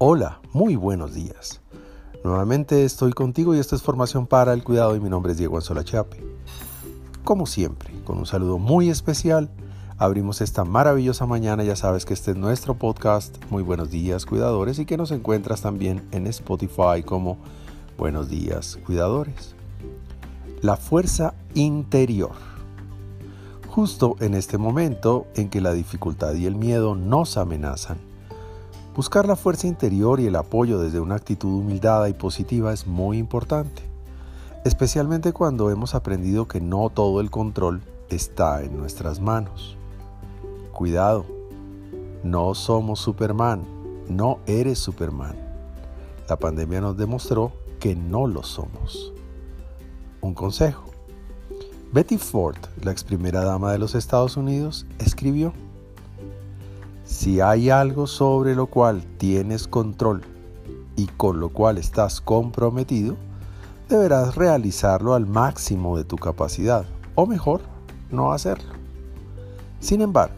Hola, muy buenos días. Nuevamente estoy contigo y esta es Formación para el Cuidado y mi nombre es Diego Anzola Chape. Como siempre, con un saludo muy especial, abrimos esta maravillosa mañana. Ya sabes que este es nuestro podcast. Muy buenos días, cuidadores, y que nos encuentras también en Spotify como Buenos días, cuidadores. La fuerza interior. Justo en este momento en que la dificultad y el miedo nos amenazan, buscar la fuerza interior y el apoyo desde una actitud humildada y positiva es muy importante, especialmente cuando hemos aprendido que no todo el control está en nuestras manos. Cuidado, no somos Superman, no eres Superman. La pandemia nos demostró que no lo somos. Un consejo. Betty Ford, la ex primera dama de los Estados Unidos, escribió, Si hay algo sobre lo cual tienes control y con lo cual estás comprometido, deberás realizarlo al máximo de tu capacidad, o mejor, no hacerlo. Sin embargo,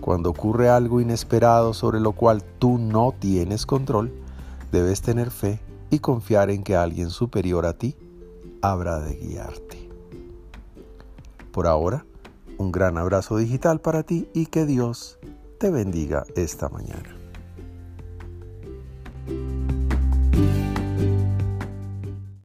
cuando ocurre algo inesperado sobre lo cual tú no tienes control, debes tener fe y confiar en que alguien superior a ti habrá de guiarte. Por ahora, un gran abrazo digital para ti y que Dios te bendiga esta mañana.